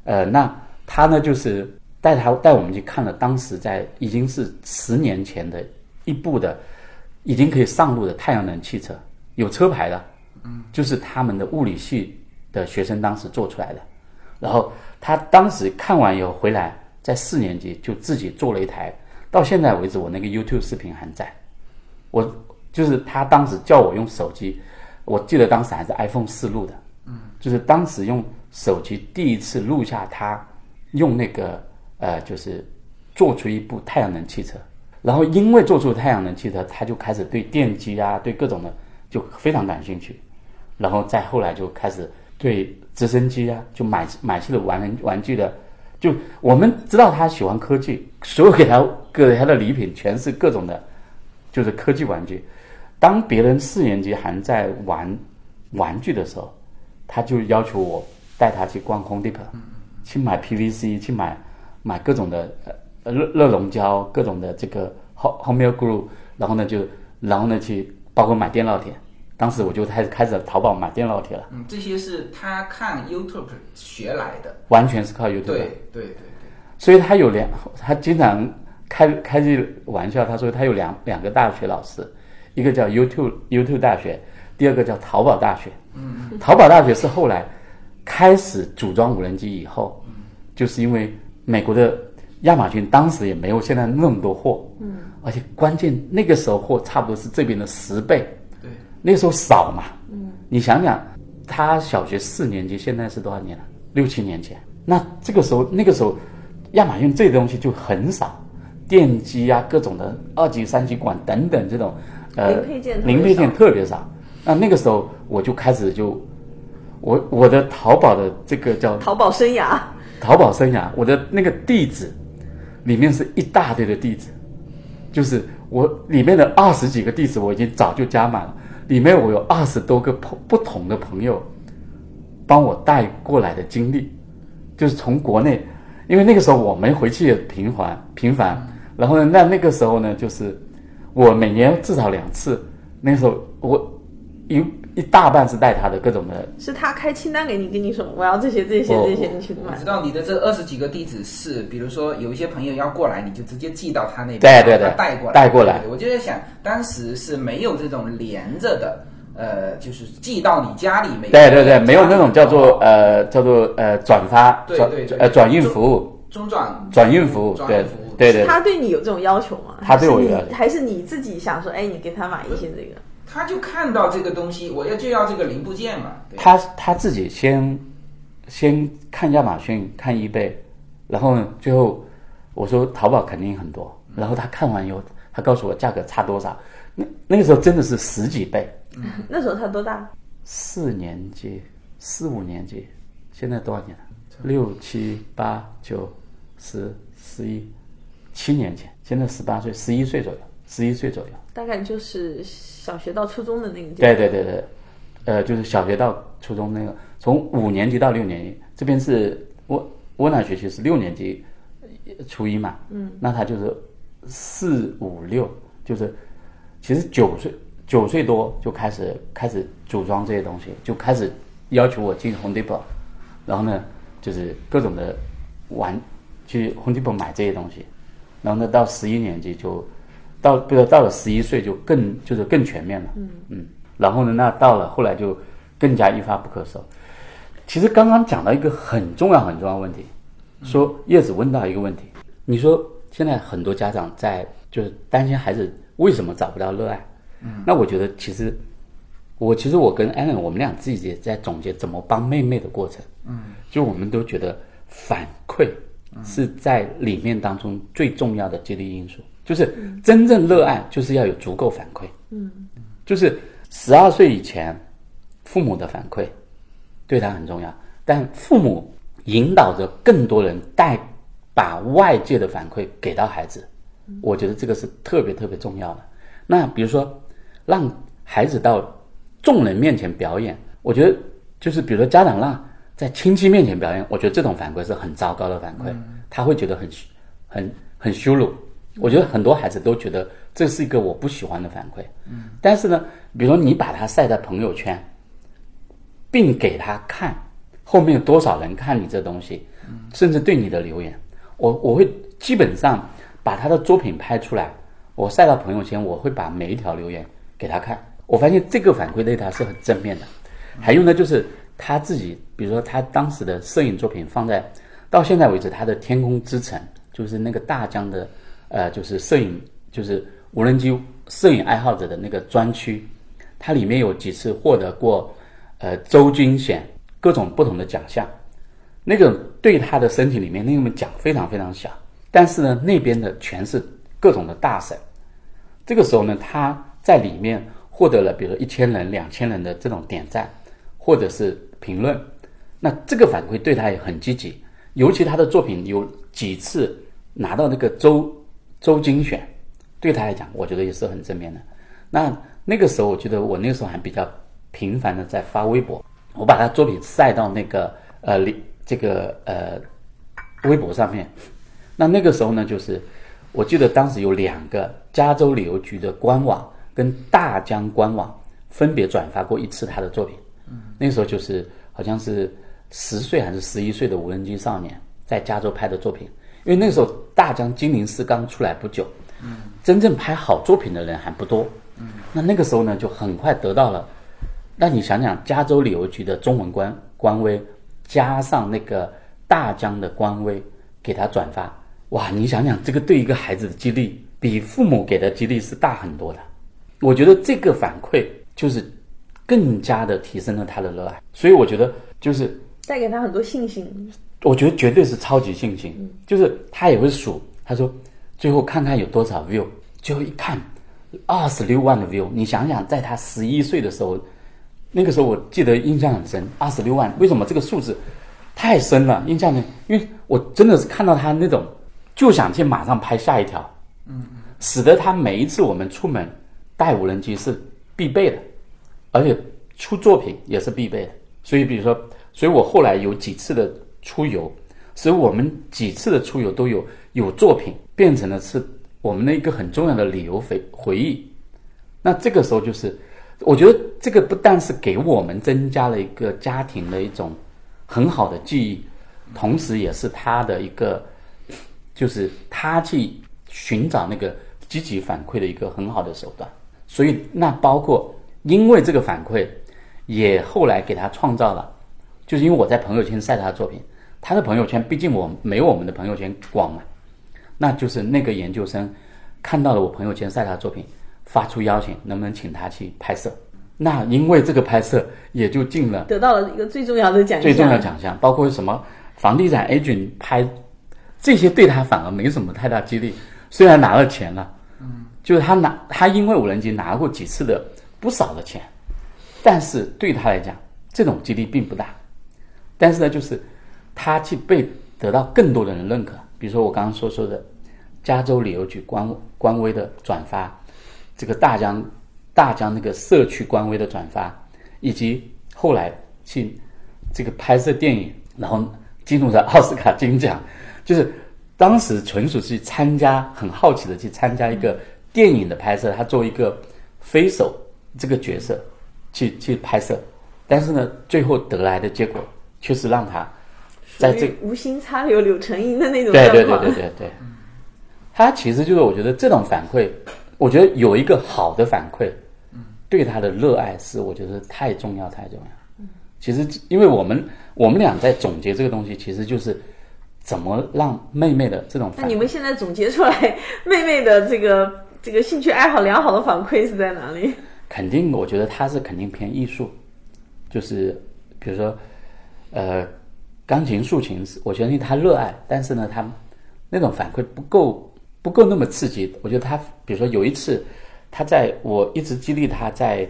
呃，那他呢就是带他带我们去看了当时在已经是十年前的一部的已经可以上路的太阳能汽车，有车牌的，嗯，就是他们的物理系的学生当时做出来的。然后他当时看完以后回来，在四年级就自己做了一台，到现在为止我那个 YouTube 视频还在。我就是他当时叫我用手机，我记得当时还是 iPhone 四录的，嗯，就是当时用手机第一次录下他用那个呃，就是做出一部太阳能汽车，然后因为做出太阳能汽车，他就开始对电机啊，对各种的就非常感兴趣，然后再后来就开始对直升机啊，就买买起了玩玩具的，就我们知道他喜欢科技，所有给他给他的礼品全是各种的。就是科技玩具，当别人四年级还在玩玩具的时候，他就要求我带他去逛 Home Depot，去买 PVC，去买买各种的呃热热熔胶，各种的这个 Home Home Glue，然后呢就然后呢去包括买电烙铁。当时我就开始开始淘宝买电烙铁了。嗯，这些是他看 YouTube 学来的，完全是靠 YouTube。对对对对。所以他有两，他经常。开开句玩笑，他说他有两两个大学老师，一个叫 YouTube YouTube 大学，第二个叫淘宝大学。嗯，淘宝大学是后来开始组装无人机以后，就是因为美国的亚马逊当时也没有现在那么多货，嗯，而且关键那个时候货差不多是这边的十倍，对，那时候少嘛，嗯，你想想，他小学四年级，现在是多少年了？六七年前，那这个时候那个时候，亚马逊这东西就很少。电机啊，各种的二级、三级管等等这种，呃，零配件零配件特别少。那那个时候我就开始就，我我的淘宝的这个叫淘宝生涯，淘宝生涯，我的那个地址里面是一大堆的地址，就是我里面的二十几个地址我已经早就加满了，里面我有二十多个朋不同的朋友帮我带过来的经历，就是从国内，因为那个时候我们回去也频繁频繁。然后呢？那那个时候呢，就是我每年至少两次。那时候我一一大半是带他的各种的。是他开清单给你，跟你说我要这些这些这些，你去买。知道你的这二十几个地址是，比如说有一些朋友要过来，你就直接寄到他那边，对对对，带过来带过来。我就在想，当时是没有这种连着的，呃，就是寄到你家里面。对对对，没有那种叫做呃叫做呃转发转呃转运服务，中转转运服务，对。对对，他对你有这种要求吗？他对我有，还是你自己想说，哎，你给他买一些这个？他就看到这个东西，我要就要这个零部件嘛。他他自己先先看亚马逊，看 eBay，然后，最后我说淘宝肯定很多，然后他看完以后，他告诉我价格差多少。那那个时候真的是十几倍。那时候他多大？四年级，四五年级，现在多少年了？六七八九十十一。七年前，现在十八岁，十一岁左右，十一岁左右，大概就是小学到初中的那个阶段。对对对对，呃，就是小学到初中那个，从五年级到六年级，这边是温温暖学习是六年级初一嘛，嗯，那他就是四五六，就是其实九岁九岁多就开始开始组装这些东西，就开始要求我进 Home Depot，然后呢，就是各种的玩去 Home Depot 买这些东西。然后呢，到十一年级就，到不是到了十一岁就更就是更全面了。嗯嗯。然后呢，那到了后来就更加一发不可收。其实刚刚讲到一个很重要很重要的问题，说叶子问到一个问题，你说现在很多家长在就是担心孩子为什么找不到热爱，嗯，那我觉得其实我其实我跟 Allen 我们俩自己也在总结怎么帮妹妹的过程，嗯，就我们都觉得反馈是在里面当中最重要的激励因素，就是真正热爱就是要有足够反馈，嗯，就是十二岁以前父母的反馈。对他很重要，但父母引导着更多人带把外界的反馈给到孩子，我觉得这个是特别特别重要的。那比如说，让孩子到众人面前表演，我觉得就是比如说家长让在亲戚面前表演，我觉得这种反馈是很糟糕的反馈，他会觉得很很很羞辱。我觉得很多孩子都觉得这是一个我不喜欢的反馈。嗯，但是呢，比如说你把它晒在朋友圈。并给他看后面有多少人看你这东西，甚至对你的留言，我我会基本上把他的作品拍出来，我晒到朋友圈，我会把每一条留言给他看。我发现这个反馈对他是很正面的。还有呢，就是他自己，比如说他当时的摄影作品放在到现在为止，他的天空之城就是那个大疆的呃，就是摄影就是无人机摄影爱好者的那个专区，它里面有几次获得过。呃，周军选各种不同的奖项，那个对他的身体里面那个奖非常非常小，但是呢，那边的全是各种的大神。这个时候呢，他在里面获得了，比如说一千人、两千人的这种点赞，或者是评论，那这个反馈对他也很积极。尤其他的作品有几次拿到那个周周精选，对他来讲，我觉得也是很正面的。那那个时候，我觉得我那个时候还比较。频繁的在发微博，我把他作品晒到那个呃这个呃微博上面。那那个时候呢，就是我记得当时有两个加州旅游局的官网跟大疆官网分别转发过一次他的作品。嗯，那时候就是好像是十岁还是十一岁的无人机少年在加州拍的作品。因为那个时候大疆精灵师刚出来不久，嗯，真正拍好作品的人还不多。嗯，那那个时候呢，就很快得到了。那你想想，加州旅游局的中文官官微，加上那个大疆的官微，给他转发，哇！你想想，这个对一个孩子的激励，比父母给的激励是大很多的。我觉得这个反馈就是更加的提升了他的热爱，所以我觉得就是带给他很多信心。我觉得绝对是超级信心，就是他也会数，他说最后看看有多少 view，最后一看二十六万的 view，你想想，在他十一岁的时候。那个时候我记得印象很深，二十六万。为什么这个数字太深了？印象呢？因为我真的是看到他那种，就想去马上拍下一条，嗯，使得他每一次我们出门带无人机是必备的，而且出作品也是必备的。所以，比如说，所以我后来有几次的出游，所以我们几次的出游都有有作品，变成了是我们的一个很重要的旅游回回忆。那这个时候就是。我觉得这个不但是给我们增加了一个家庭的一种很好的记忆，同时也是他的一个，就是他去寻找那个积极反馈的一个很好的手段。所以，那包括因为这个反馈，也后来给他创造了，就是因为我在朋友圈晒他的作品，他的朋友圈毕竟我没有我们的朋友圈广嘛，那就是那个研究生看到了我朋友圈晒他的作品。发出邀请，能不能请他去拍摄？那因为这个拍摄也就进了，得到了一个最重要的奖项。最重要的奖项包括什么？房地产 agent 拍这些对他反而没什么太大激励。虽然拿了钱了，嗯，就是他拿他因为无人机拿过几次的不少的钱，但是对他来讲这种激励并不大。但是呢，就是他去被得到更多的人认可。比如说我刚刚所说的加州旅游局官官微的转发。这个大疆，大疆那个社区官微的转发，以及后来去这个拍摄电影，然后进入了奥斯卡金奖，就是当时纯属是参加，很好奇的去参加一个电影的拍摄，他作为一个飞手这个角色去去拍摄，但是呢，最后得来的结果却是让他在这无心插柳柳成荫的那种对对对对对对，他其实就是我觉得这种反馈。我觉得有一个好的反馈，嗯，对他的热爱是我觉得太重要太重要。其实因为我们我们俩在总结这个东西，其实就是怎么让妹妹的这种反那你们现在总结出来，妹妹的这个这个兴趣爱好良好的反馈是在哪里？肯定，我觉得他是肯定偏艺术，就是比如说，呃，钢琴、竖琴，我相信他热爱，但是呢，他那种反馈不够，不够那么刺激。我觉得他，比如说有一次，他在我一直激励他在，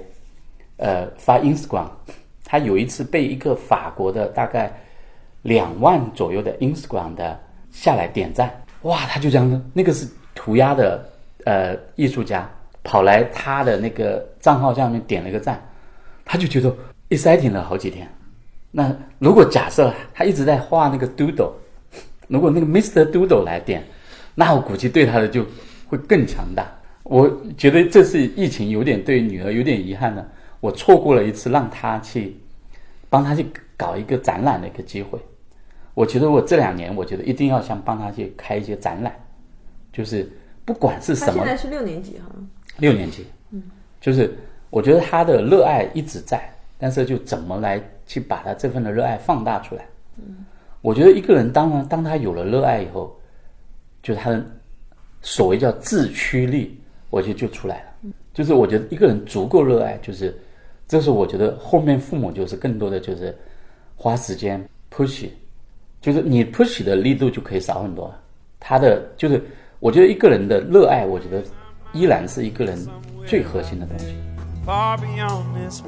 呃，发 Instagram，他有一次被一个法国的大概两万左右的 Instagram 的下来点赞，哇，他就这样，那个是涂鸦的呃艺术家。跑来他的那个账号下面点了个赞，他就觉得 exciting 了好几天。那如果假设他一直在画那个 doodle，如果那个 Mr. Doodle 来点，那我估计对他的就会更强大。我觉得这是疫情有点对女儿有点遗憾的，我错过了一次让他去帮他去搞一个展览的一个机会。我觉得我这两年，我觉得一定要想帮他去开一些展览，就是不管是什么。他现在是六年级哈。六年级，嗯，就是我觉得他的热爱一直在，但是就怎么来去把他这份的热爱放大出来？嗯，我觉得一个人当然当他有了热爱以后，就他的所谓叫自驱力，我觉得就出来了。就是我觉得一个人足够热爱，就是这是我觉得后面父母就是更多的就是花时间 push，就是你 push 的力度就可以少很多。他的就是我觉得一个人的热爱，我觉得。依然是一个人最核心的东西。Far beyond this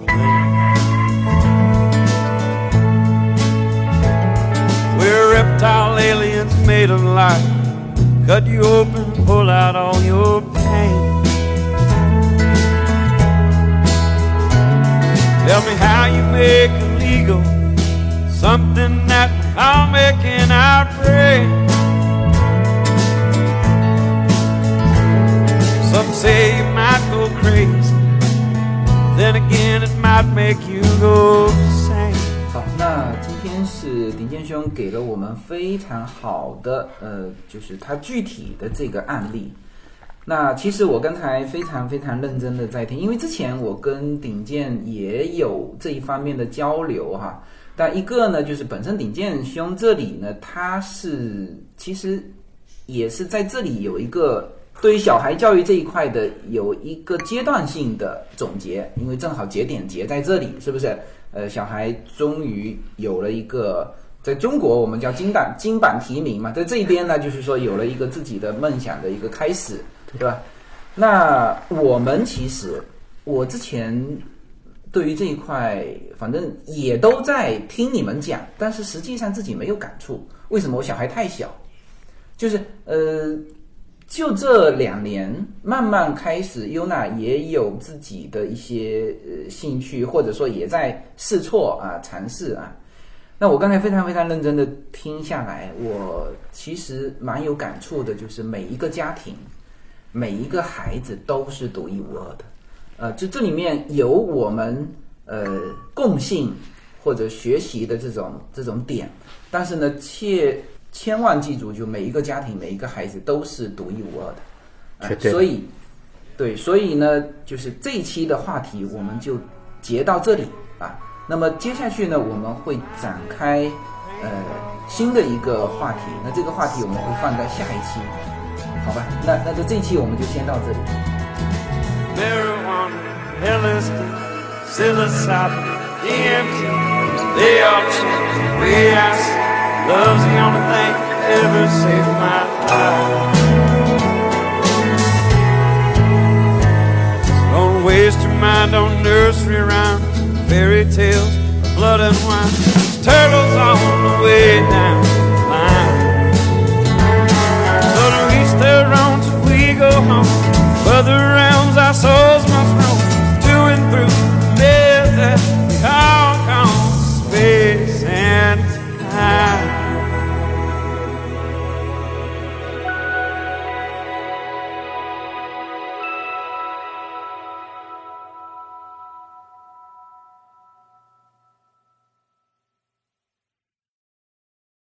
reptile aliens made of light. Cut you open, pull out all your pain. Tell me how you make illegal something that I'm making I pray. Some say you might go crazy, then again it might make you go. 是顶尖兄给了我们非常好的，呃，就是他具体的这个案例。那其实我刚才非常非常认真的在听，因为之前我跟顶剑也有这一方面的交流哈。但一个呢，就是本身顶剑兄这里呢，他是其实也是在这里有一个。对于小孩教育这一块的有一个阶段性的总结，因为正好节点结在这里，是不是？呃，小孩终于有了一个，在中国我们叫金版金版题名嘛，在这一边呢，就是说有了一个自己的梦想的一个开始，对吧？那我们其实，我之前对于这一块，反正也都在听你们讲，但是实际上自己没有感触。为什么？我小孩太小，就是呃。就这两年，慢慢开始，优娜也有自己的一些呃兴趣，或者说也在试错啊，尝试啊。那我刚才非常非常认真的听下来，我其实蛮有感触的，就是每一个家庭，每一个孩子都是独一无二的。呃，就这里面有我们呃共性或者学习的这种这种点，但是呢，切。千万记住，就每一个家庭、每一个孩子都是独一无二的，啊，所以，对，所以呢，就是这一期的话题我们就截到这里啊。那么接下去呢，我们会展开呃新的一个话题，那这个话题我们会放在下一期，好吧？那那就这一期我们就先到这里。Love's the only thing that ever saved my life. Don't waste your mind on nursery rhymes, fairy tales, blood and wine. There's turtles on the way down the line. So to each their own till we go home. Further realms our souls must roam to and through